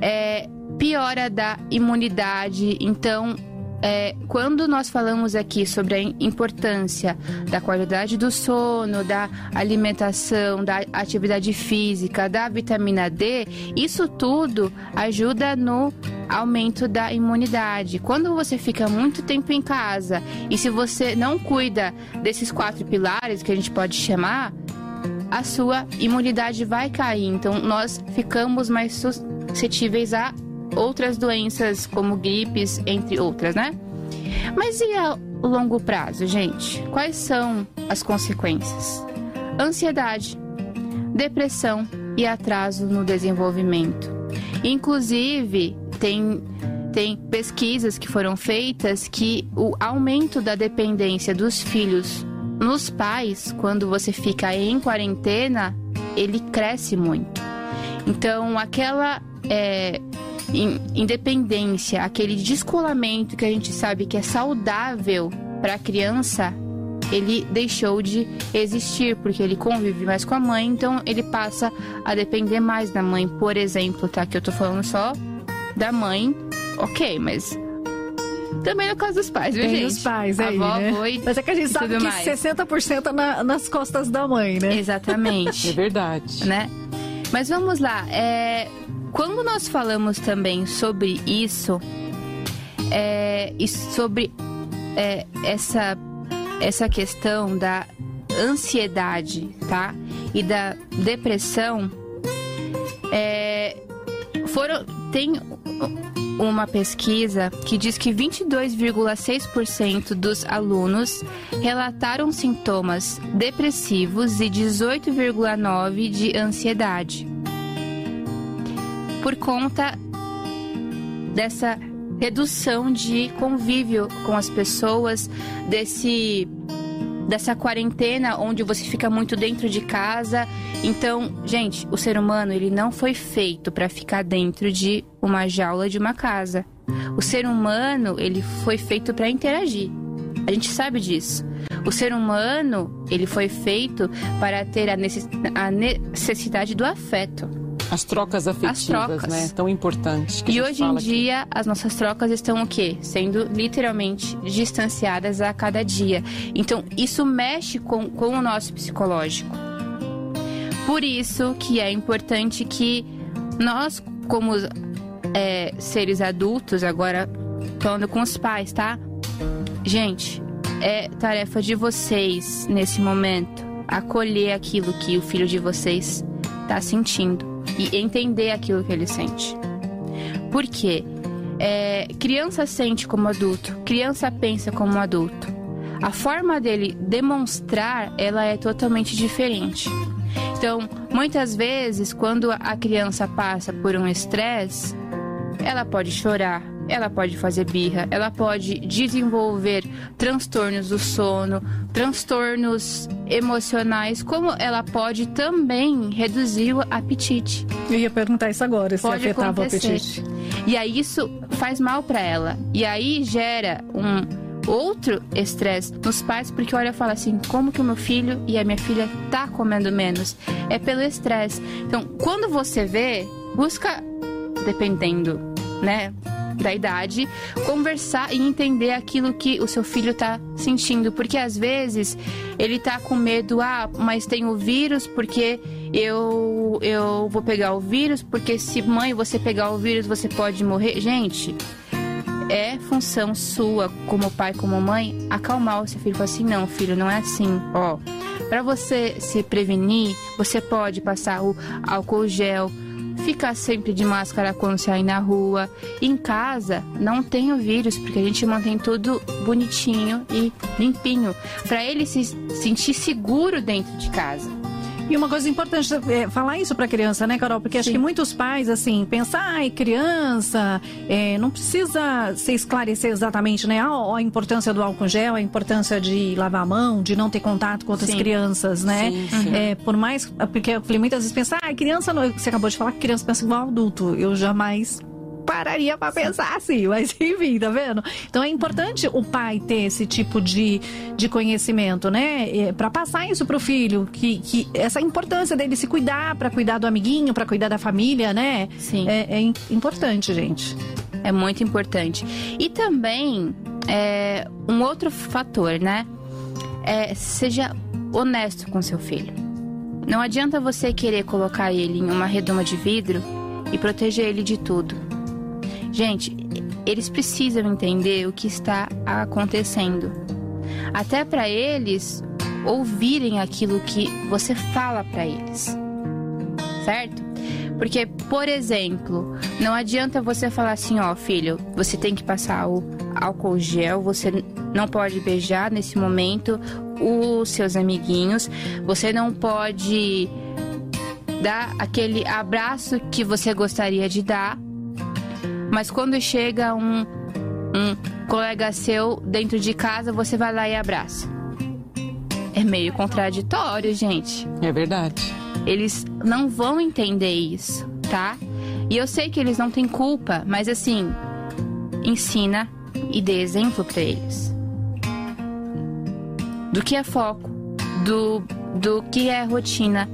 É, piora da imunidade. Então, é, quando nós falamos aqui sobre a im- importância da qualidade do sono, da alimentação, da atividade física, da vitamina D, isso tudo ajuda no aumento da imunidade. Quando você fica muito tempo em casa e se você não cuida desses quatro pilares que a gente pode chamar, a sua imunidade vai cair. Então, nós ficamos mais suscetíveis a outras doenças, como gripes, entre outras, né? Mas e a longo prazo, gente? Quais são as consequências? Ansiedade, depressão e atraso no desenvolvimento. Inclusive, tem, tem pesquisas que foram feitas que o aumento da dependência dos filhos nos pais, quando você fica em quarentena, ele cresce muito. Então, aquela é, independência, aquele descolamento que a gente sabe que é saudável para a criança, ele deixou de existir, porque ele convive mais com a mãe, então ele passa a depender mais da mãe. Por exemplo, tá? Que eu tô falando só da mãe, ok, mas também no caso dos pais, viu, Tem gente? os pais aí, Avó, né? avô e- Mas é que a gente sabe que mais. 60% é na- nas costas da mãe, né? Exatamente. É verdade. né? Mas vamos lá. é, quando nós falamos também sobre isso, é, e sobre é, essa, essa questão da ansiedade, tá? E da depressão, é, foram, tem uma pesquisa que diz que 22,6% dos alunos relataram sintomas depressivos e 18,9% de ansiedade. Por conta dessa redução de convívio com as pessoas, desse dessa quarentena onde você fica muito dentro de casa. Então, gente, o ser humano ele não foi feito para ficar dentro de uma jaula de uma casa. O ser humano ele foi feito para interagir. A gente sabe disso. O ser humano ele foi feito para ter a necess- a necessidade do afeto. As trocas afetivas, trocas. né? Tão importantes. E hoje em aqui. dia, as nossas trocas estão o quê? Sendo literalmente distanciadas a cada dia. Então, isso mexe com, com o nosso psicológico. Por isso que é importante que nós, como é, seres adultos, agora falando com os pais, tá? Gente, é tarefa de vocês, nesse momento, acolher aquilo que o filho de vocês está sentindo e entender aquilo que ele sente. Por quê? É, criança sente como adulto, criança pensa como adulto. A forma dele demonstrar, ela é totalmente diferente. Então, muitas vezes, quando a criança passa por um estresse, ela pode chorar, ela pode fazer birra, ela pode desenvolver transtornos do sono, transtornos emocionais, como ela pode também reduzir o apetite. Eu ia perguntar isso agora, se Pode afetava acontecer. o apetite. E aí isso faz mal para ela. E aí gera um outro estresse nos pais, porque olha, fala assim, como que o meu filho e a minha filha tá comendo menos? É pelo estresse. Então, quando você vê, busca dependendo, né? Da idade, conversar e entender aquilo que o seu filho está sentindo, porque às vezes ele tá com medo, ah, mas tem o vírus porque eu eu vou pegar o vírus, porque se mãe você pegar o vírus você pode morrer. Gente, é função sua, como pai, como mãe, acalmar o seu filho. Falar assim, não, filho, não é assim. Ó, para você se prevenir, você pode passar o álcool gel, ficar sempre de máscara quando sair na rua. Em casa, não tem o vírus, porque a gente mantém tudo bonitinho e limpinho, para ele se sentir seguro dentro de casa. E uma coisa importante é falar isso para a criança, né, Carol? Porque Sim. acho que muitos pais, assim, pensam, ai, criança, é, não precisa se esclarecer exatamente, né? A, a, importância do álcool gel, a importância de lavar a mão, de não ter contato com outras sim. crianças, né? Sim. É, por mais. Porque eu falei, muitas vezes pensar, ah, criança. Não, você acabou de falar que criança pensa igual adulto. Eu jamais pararia para pensar assim, mas [LAUGHS] enfim, tá vendo? Então é importante o pai ter esse tipo de, de conhecimento, né? Para passar isso pro filho, que, que essa importância dele se cuidar, para cuidar do amiguinho, para cuidar da família, né? Sim. É, é importante, gente. É muito importante. E também é, um outro fator, né? É, seja honesto com seu filho. Não adianta você querer colocar ele em uma redoma de vidro e proteger ele de tudo. Gente, eles precisam entender o que está acontecendo. Até para eles ouvirem aquilo que você fala para eles. Certo? Porque, por exemplo, não adianta você falar assim, ó, filho, você tem que passar o álcool gel, você não pode beijar nesse momento os seus amiguinhos, você não pode dar aquele abraço que você gostaria de dar, mas quando chega um, um colega seu dentro de casa, você vai lá e abraça. É meio contraditório, gente. É verdade. Eles não vão entender isso, tá? E eu sei que eles não têm culpa, mas assim, ensina e dê exemplo para eles. Do que é foco, do, do que é rotina.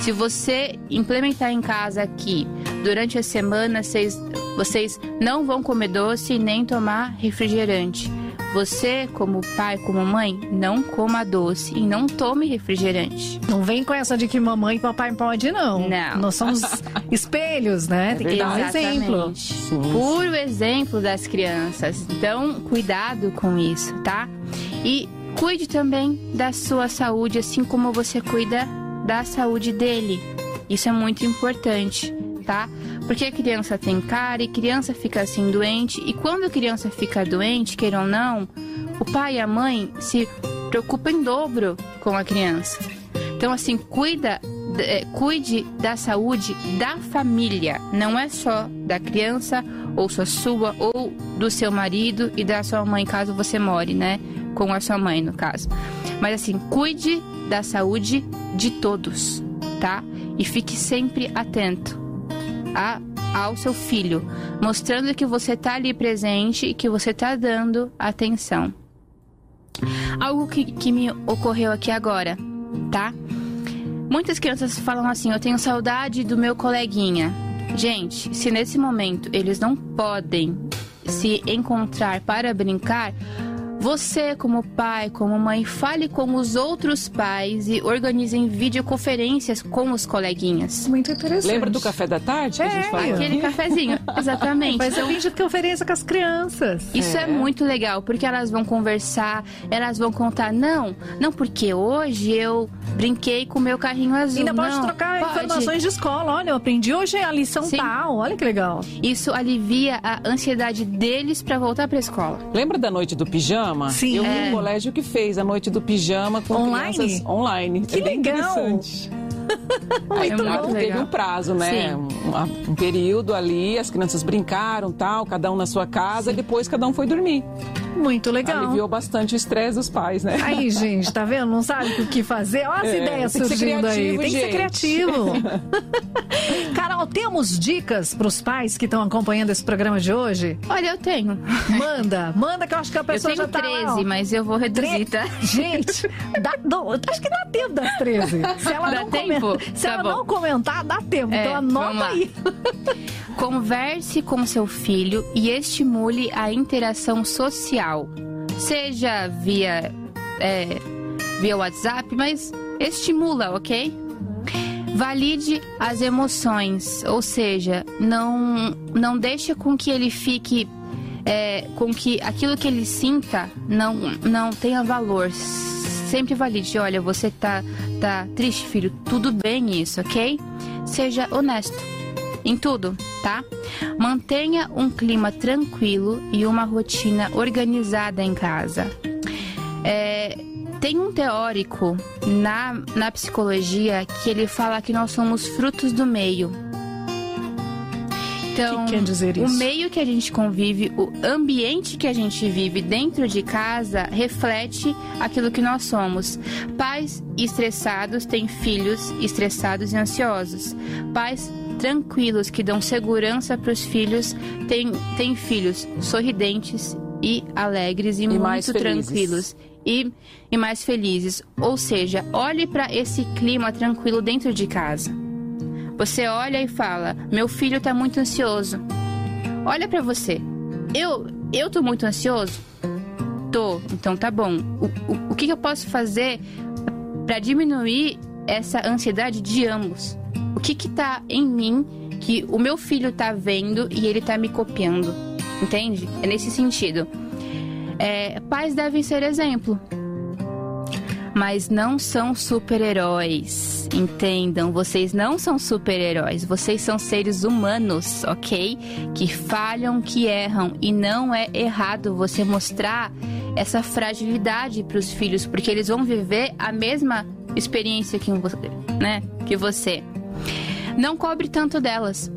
Se você implementar em casa aqui, durante a semana, vocês vocês não vão comer doce nem tomar refrigerante. Você, como pai, como mãe, não coma doce e não tome refrigerante. Não vem com essa de que mamãe e papai pode, não. Não. Nós somos [LAUGHS] espelhos, né? Tem que dar um exemplo. Puro exemplo das crianças. Então, cuidado com isso, tá? E cuide também da sua saúde, assim como você cuida da saúde dele. Isso é muito importante tá? Porque a criança tem cara e criança fica assim doente e quando a criança fica doente, queira ou não, o pai e a mãe se preocupam em dobro com a criança. Então assim, cuida é, cuide da saúde da família, não é só da criança ou só sua ou do seu marido e da sua mãe caso você more, né, com a sua mãe no caso. Mas assim, cuide da saúde de todos, tá? E fique sempre atento a, ao seu filho, mostrando que você está ali presente e que você está dando atenção. Algo que, que me ocorreu aqui agora, tá? Muitas crianças falam assim: Eu tenho saudade do meu coleguinha. Gente, se nesse momento eles não podem se encontrar para brincar, você, como pai, como mãe, fale com os outros pais e organizem videoconferências com os coleguinhas. Muito interessante. Lembra do café da tarde que é, a gente falou? Aquele cafezinho, [LAUGHS] exatamente. Faz então, a videoconferência com as crianças. Isso é. é. muito legal, porque elas vão conversar, elas vão contar, não, não porque hoje eu brinquei com o meu carrinho azul. Ainda não, pode trocar pode. informações de escola. Olha, eu aprendi hoje a lição Sim. tal. Olha que legal. Isso alivia a ansiedade deles para voltar para a escola. Lembra da noite do pijama? Pijama. Sim. Eu vi é. um colégio que fez a noite do pijama com online? crianças online. Que é legal. interessante. [LAUGHS] Muito é. Teve um prazo, né? Um, um, período ali, as crianças brincaram, tal, cada um na sua casa, e depois cada um foi dormir. Muito legal. Aliviou bastante o estresse dos pais, né? Aí, gente, tá vendo? Não sabe o que fazer? Olha as É, ideias tem que ser surgindo aí. criativo, Tem que ser criativo. [LAUGHS] Carol, temos dicas para os pais que estão acompanhando esse programa de hoje? Olha, eu tenho. Manda, manda que eu acho que a pessoa já tá lá, 13, ó. mas eu vou reduzir, tá? Gente, dá- não, acho que dá tempo das 13. Se ela, Dá não, tempo? Comentar, se Tá ela bom. não comentar, dá tempo. É, então anota lá. aí. [LAUGHS] Converse com seu filho e estimule a interação social. Seja via, é, via WhatsApp, mas estimula, ok? Valide as emoções, ou seja, não, não deixe com que ele fique. é, com que aquilo que ele sinta não, não tenha valor. Sempre valide. Olha, você tá, tá triste, filho. Tudo bem isso, ok? Seja honesto em tudo, tá? Mantenha um clima tranquilo e uma rotina organizada em casa. É, tem um teórico na, na psicologia que ele fala que nós somos frutos do meio. Então, Que quer dizer o isso? meio que a gente convive, o ambiente que a gente vive dentro de casa reflete aquilo que nós somos. Pais estressados têm filhos estressados e ansiosos. Pais tranquilos que dão segurança para os filhos têm, têm filhos sorridentes e alegres e, muito mais felizes. tranquilos e, e mais felizes. Ou seja, olhe para esse clima tranquilo dentro de casa. Você olha e fala: "Meu filho tá muito ansioso". Olha pra você. Eu eu tô muito ansioso? Tô. Então tá bom. O, o, o que, eu posso fazer pra diminuir essa ansiedade de ambos? Que que tá em mim que o meu filho tá vendo e ele tá me copiando? Entende? É nesse sentido. É, pais devem ser exemplo mas não são super-heróis. Entendam, vocês não são super-heróis, vocês são seres humanos, ok? Que falham, que erram e não é errado você mostrar essa fragilidade para os filhos, porque eles vão viver a mesma experiência que né? Que você. Não cobre tanto delas.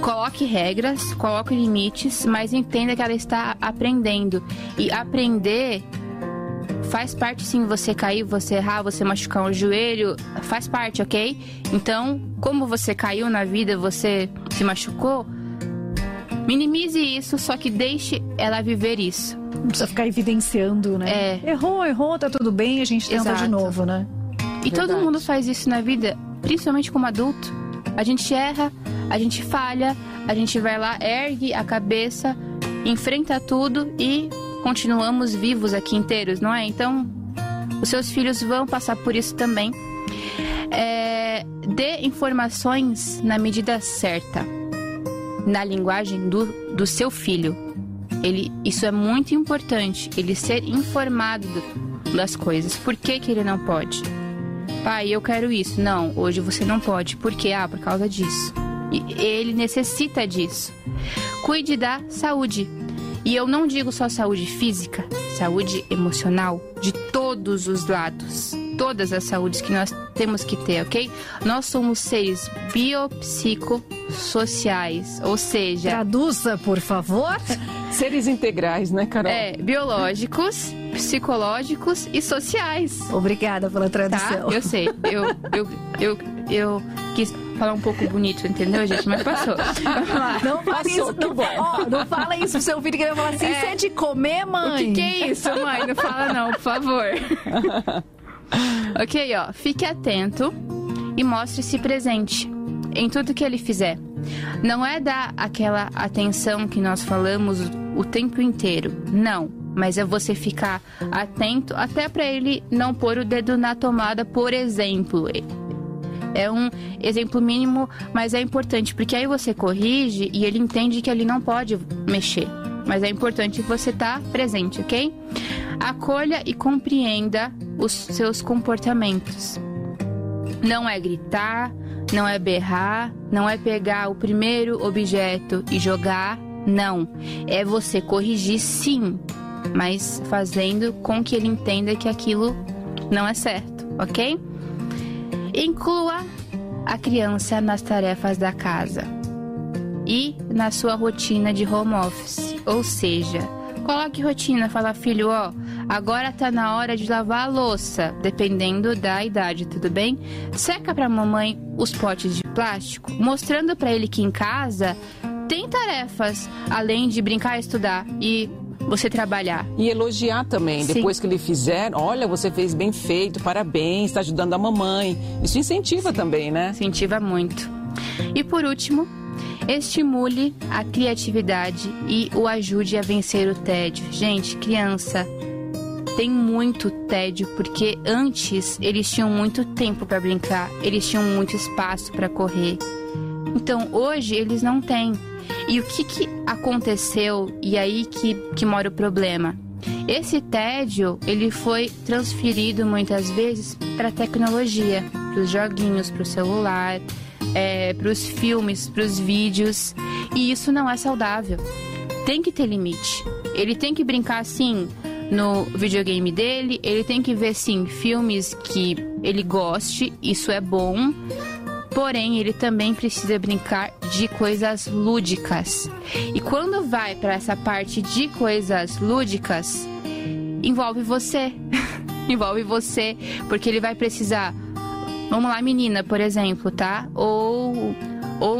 Coloque regras, coloque limites, mas entenda que ela está aprendendo. E aprender faz parte sim você cair, você errar, você machucar um joelho, faz parte, ok? Então, como você caiu na vida, você se machucou, minimize isso, só que deixe ela viver isso. Não precisa ficar evidenciando, né? É. Errou, errou, tá tudo bem, a gente tenta de Exato. novo, né? E todo Verdade. mundo faz isso na vida, principalmente como adulto. A gente erra, a gente falha, a gente vai lá, ergue a cabeça, enfrenta tudo e continuamos vivos aqui inteiros, não é? Então, os seus filhos vão passar por isso também. É, dê informações na medida certa, na linguagem do, do seu filho. Ele, isso é muito importante, ele ser informado do- das coisas. Por que, que ele não pode? Pai, eu quero isso. Não, hoje você não pode. Por quê? Ah, por causa disso. E ele necessita disso. Cuide da saúde. E eu não digo só saúde física, saúde emocional, de todos os lados. Todas as saúdes que nós temos que ter, ok? Nós somos seres biopsicossociais, ou seja, Traduza, por favor. [LAUGHS] Seres integrais, né, Carol? é, biológicos, psicológicos e sociais. Obrigada pela Tá? tradução. Eu sei. Eu, eu, eu, eu quis falar um pouco bonito, entendeu, gente? Mas passou. Não Passou, isso, não, ó, não fala isso pro seu filho que ele vai falar assim, É. isso é de comer, O mãe. que, que é isso, mãe? Não fala não, por favor. [LAUGHS] [LAUGHS] ok, ó. Fique atento e mostre-se presente em tudo que ele fizer. Não é dar aquela atenção que nós falamos o tempo inteiro. Não. Mas é você ficar atento até para ele não pôr o dedo na tomada, por exemplo. É um exemplo mínimo, mas é importante, porque aí você corrige e ele entende que ele não pode mexer. Mas é importante você estar presente, ok? Acolha e compreenda os seus comportamentos. Não é gritar, não é berrar, não é pegar o primeiro objeto e jogar. Não. É você corrigir sim, mas fazendo com que ele entenda que aquilo não é certo, ok? Inclua a criança nas tarefas da casa e na sua rotina de home office, ou seja, Coloque rotina, fala, filho, ó, agora tá na hora de lavar a louça, dependendo da idade, tudo bem? Seca pra mamãe os potes de plástico, mostrando para ele que em casa tem tarefas, além de brincar e estudar. E você trabalhar. E elogiar também, Sim. depois que ele fizer, olha, você fez bem feito, parabéns, está ajudando a mamãe. Isso incentiva Sim. também, né? Incentiva muito. E por último, estimule a criatividade e o ajude a vencer o tédio. Gente, criança tem muito tédio porque antes eles tinham muito tempo para brincar, eles tinham muito espaço para correr. Então hoje eles não têm. E o que, que aconteceu e aí que, que mora o problema? Esse tédio ele foi transferido muitas vezes para tecnologia, para os joguinhos, para o celular, é, para os filmes, para os vídeos. E isso não é saudável. Tem que ter limite. Ele tem que brincar assim no videogame dele, ele tem que ver sim filmes que ele goste, isso é bom. Porém, ele também precisa brincar de coisas lúdicas. E quando vai para essa parte de coisas lúdicas, envolve você. [LAUGHS] envolve você, porque ele vai precisar Vamos lá, menina, por exemplo, tá? Ou ou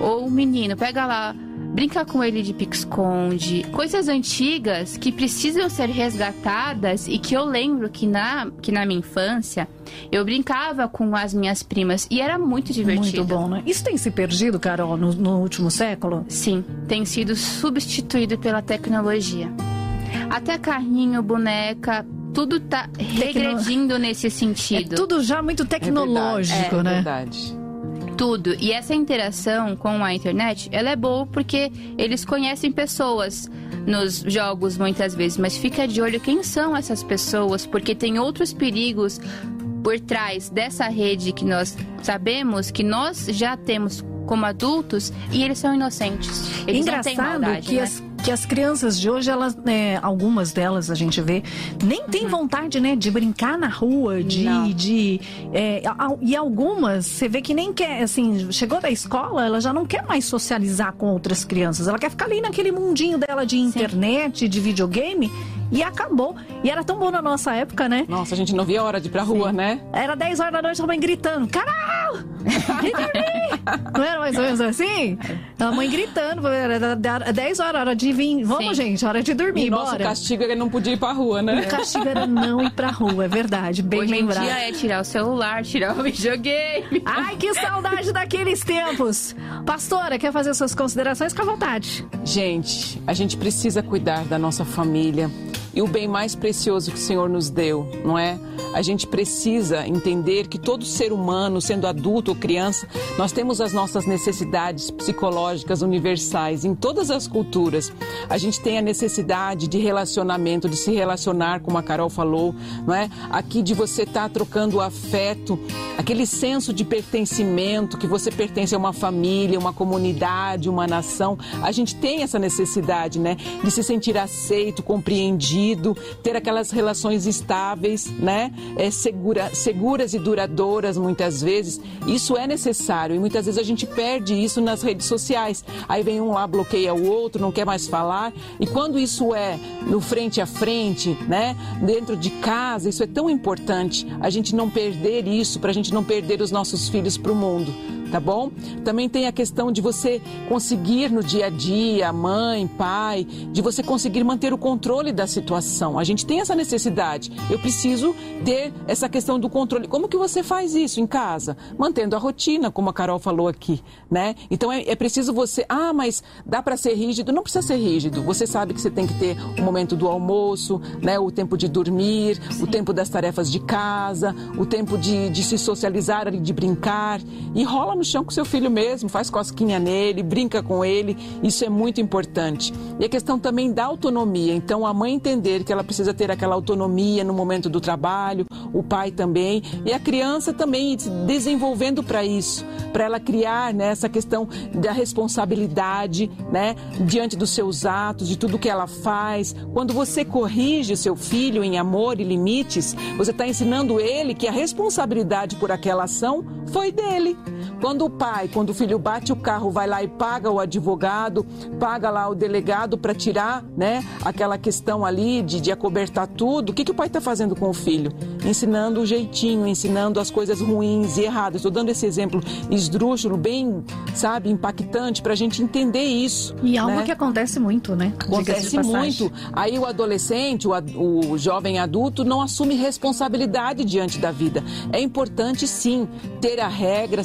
ou menino, pega lá brincar com ele de pique-esconde, coisas antigas que precisam ser resgatadas e que eu lembro que na, que na minha infância eu brincava com as minhas primas e era muito divertido. Muito bom, né? Isso tem se perdido, Carol, no, no último século? Sim, tem sido substituído pela tecnologia. Até carrinho, boneca, tudo tá regredindo Tecno... nesse sentido. É tudo já muito tecnológico, é né? É verdade tudo. E essa interação com a internet, ela é boa porque eles conhecem pessoas nos jogos muitas vezes, mas fica de olho quem são essas pessoas, porque tem outros perigos por trás dessa rede que nós sabemos que nós já temos como adultos e eles são inocentes. Eles Engraçado não têm maldade, que né? as que as crianças de hoje, elas, é, algumas delas a gente vê, nem tem uhum. vontade, né, de brincar na rua, de. de é, e algumas, você vê que nem quer, assim, chegou da escola, ela já não quer mais socializar com outras crianças. Ela quer ficar ali naquele mundinho dela de internet, Sim. de videogame. E acabou. E era tão bom na nossa época, né? Nossa, a gente não via hora de ir pra rua, Sim. né? Era 10 horas da noite, a mãe gritando: Carol! Não era mais ou menos assim? A mãe gritando, era 10 horas, hora de vir. Vamos, Sim. gente, hora de dormir, e bora. Nosso castigo era não podia ir pra rua, né? O castigo era não ir pra rua, é verdade. Bem Hoje lembrado. Hoje em dia é tirar o celular, tirar o videogame. Ai, que saudade daqueles tempos. Pastora, quer fazer suas considerações? Com a vontade. Gente, a gente precisa cuidar da nossa família e o bem mais precioso que o Senhor nos deu, não é? A gente precisa entender que todo ser humano, sendo adulto ou criança, nós temos as nossas necessidades psicológicas universais em todas as culturas. A gente tem a necessidade de relacionamento, de se relacionar, como a Carol falou, não é? Aqui de você estar tá trocando afeto, aquele senso de pertencimento, que você pertence a uma família, uma comunidade, uma nação. A gente tem essa necessidade, né? De se sentir aceito, compreendido ter aquelas relações estáveis, né? É, segura, seguras e duradouras muitas vezes. Isso é necessário e muitas vezes a gente perde isso nas redes sociais. Aí vem um lá, bloqueia o outro, não quer mais falar. E quando isso é no frente a frente, né? Dentro de casa, isso é tão importante. A gente não perder isso, para a gente não perder os nossos filhos para o mundo tá bom? Também tem a questão de você conseguir no dia a dia, mãe, pai, de você conseguir manter o controle da situação. A gente tem essa necessidade. Eu preciso ter essa questão do controle. Como que você faz isso em casa? Mantendo a rotina, como a Carol falou aqui, né? Então é, é preciso você, ah, mas dá para ser rígido? Não precisa ser rígido. Você sabe que você tem que ter o momento do almoço, né? O tempo de dormir, Sim. o tempo das tarefas de casa, o tempo de, de se socializar, de brincar. E rola no chão com seu filho mesmo, faz cosquinha nele, brinca com ele, isso é muito importante. E a questão também da autonomia, então a mãe entender que ela precisa ter aquela autonomia no momento do trabalho o pai também, e a criança também se desenvolvendo para isso, para ela criar né, essa questão da responsabilidade né, diante dos seus atos, de tudo que ela faz. Quando você corrige seu filho em amor e limites, você está ensinando ele que a responsabilidade por aquela ação foi dele. Quando o pai, quando o filho bate o carro, vai lá e paga o advogado, paga lá o delegado para tirar, né, aquela questão ali de, de acobertar tudo, o que, que o pai está fazendo com o filho? Ensinando o jeitinho, ensinando as coisas ruins e erradas. Estou dando esse exemplo esdrúxulo, bem, sabe, impactante para a gente entender isso. E algo né? que acontece muito, né? Acontece muito. Aí o adolescente, o, o jovem adulto, não assume responsabilidade diante da vida. É importante, sim, ter a regra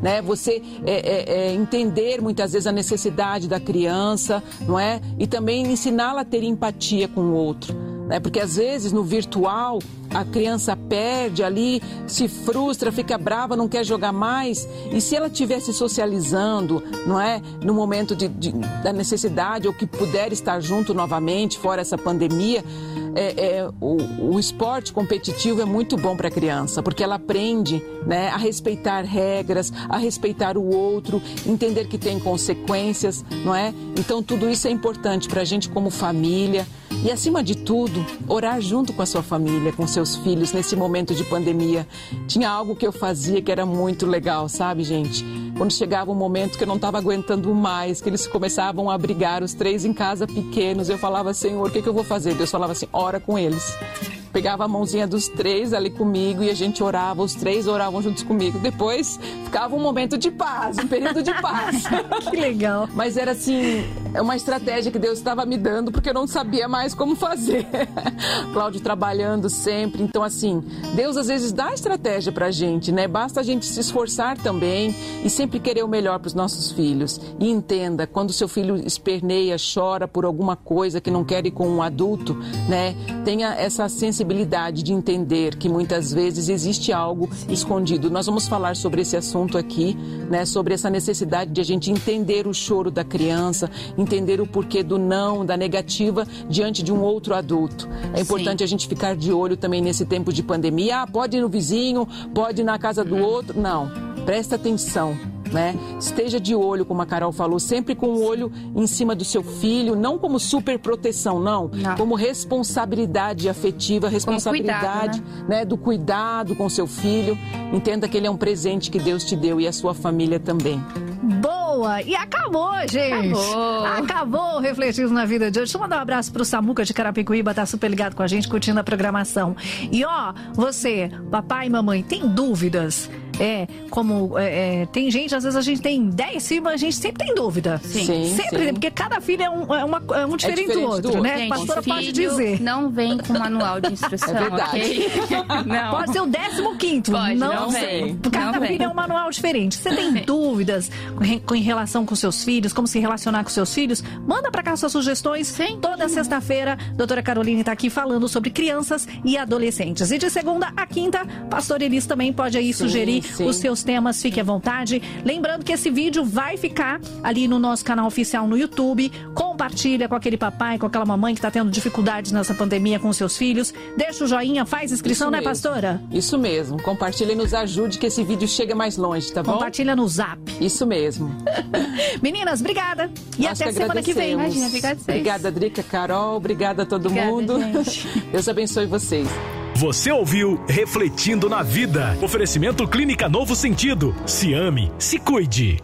né? Você é, é, é, entender muitas vezes a necessidade da criança, não é? E também ensiná-la a ter empatia com o outro. Né? Porque às vezes no virtual a criança perde ali, se frustra, fica brava, não quer jogar mais. E se ela estivesse socializando, não é? No momento de, de, da necessidade ou que puder estar junto novamente, fora essa pandemia, é, é, o, o, esporte competitivo é muito bom para a criança, porque ela aprende né, a respeitar regras, a respeitar o outro, entender que tem consequências, não é? Então tudo isso é importante para a gente como família e, acima de tudo, orar junto com a sua família, com seus filhos nesse momento de pandemia. Tinha algo que eu fazia que era muito legal, sabe, gente? Quando chegava um momento que eu não estava aguentando mais, que eles começavam a brigar, os três em casa pequenos, eu falava, Senhor, o que, que eu vou fazer? Deus falava assim, ora com eles pegava a mãozinha dos três ali comigo e a gente orava, os três oravam juntos comigo. Depois ficava um momento de paz, um período de paz. [LAUGHS] que legal. Mas era assim, é uma estratégia que Deus estava me dando porque eu não sabia mais como fazer. [LAUGHS] Cláudio trabalhando sempre. Então, assim, Deus às vezes dá estratégia pra gente, né? Basta a gente se esforçar também e sempre querer o melhor para os nossos filhos. E entenda, quando seu filho esperneia, chora por alguma coisa que não quer ir com um adulto, né? Tenha essa sensibilidade sensibilidade de entender que muitas vezes existe algo escondido. Nós vamos falar sobre esse assunto aqui, né, sobre essa necessidade de a gente entender o choro da criança, entender o porquê do não, da negativa diante de um outro adulto. É importante Sim. a gente ficar de olho também nesse tempo de pandemia. Ah, pode ir no vizinho, pode ir na casa do outro. Não, presta atenção né? Esteja de olho, como a Carol falou, sempre com o olho em cima do seu filho, não como super proteção, não, não. como responsabilidade afetiva, responsabilidade, cuidado, né? né? do cuidado com seu filho. Entenda que ele é um presente que Deus te deu e a sua família também. Boa! E acabou, gente! Acabou! Acabou Refletindo na Vida de hoje. Deixa eu mandar um abraço pro Samuca de Carapicuíba, tá super ligado com a gente, curtindo a programação. E ó, você, papai e mamãe, tem dúvidas? É, como é, é, tem gente, às vezes a gente tem 10 filhos, a gente sempre tem dúvida. Sim. sim sempre, sim. porque cada filho é um, é uma, é um diferente, é diferente do outro, do né? Gente, Pastora pode dizer. Não vem com manual de instrução. [LAUGHS] É verdade. Okay? [LAUGHS] não. Pode ser o 15 Pode, não, não vem. Cada não filho vem. é um manual diferente. Você tem dúvidas em relação com seus filhos, como se relacionar com seus filhos? Manda para cá suas sugestões. Sim. Toda sexta-feira, doutora Caroline está aqui falando sobre crianças e adolescentes. E de segunda a quinta, pastor Elis também pode aí sugerir sim. os seus temas, fique à vontade. Lembrando que esse vídeo vai ficar ali no nosso canal oficial no YouTube. Compartilha com aquele papai, com aquela mamãe que está tendo dificuldades nessa pandemia com seus filhos. Deixa o joinha, faz inscrição, Isso né, mesmo. pastora? Isso mesmo. Compartilha e nos ajude que esse vídeo chegue mais longe, tá bom? Compartilha no zap. Isso mesmo. [LAUGHS] Meninas, obrigada. E Nós até semana que vem. Imagina, obrigada, obrigada, Drica, Carol. Obrigada a todo obrigada, mundo. Gente. [LAUGHS] Deus abençoe vocês. Você ouviu Refletindo na Vida. Oferecimento Clínica Novo Sentido. Se ame, se cuide.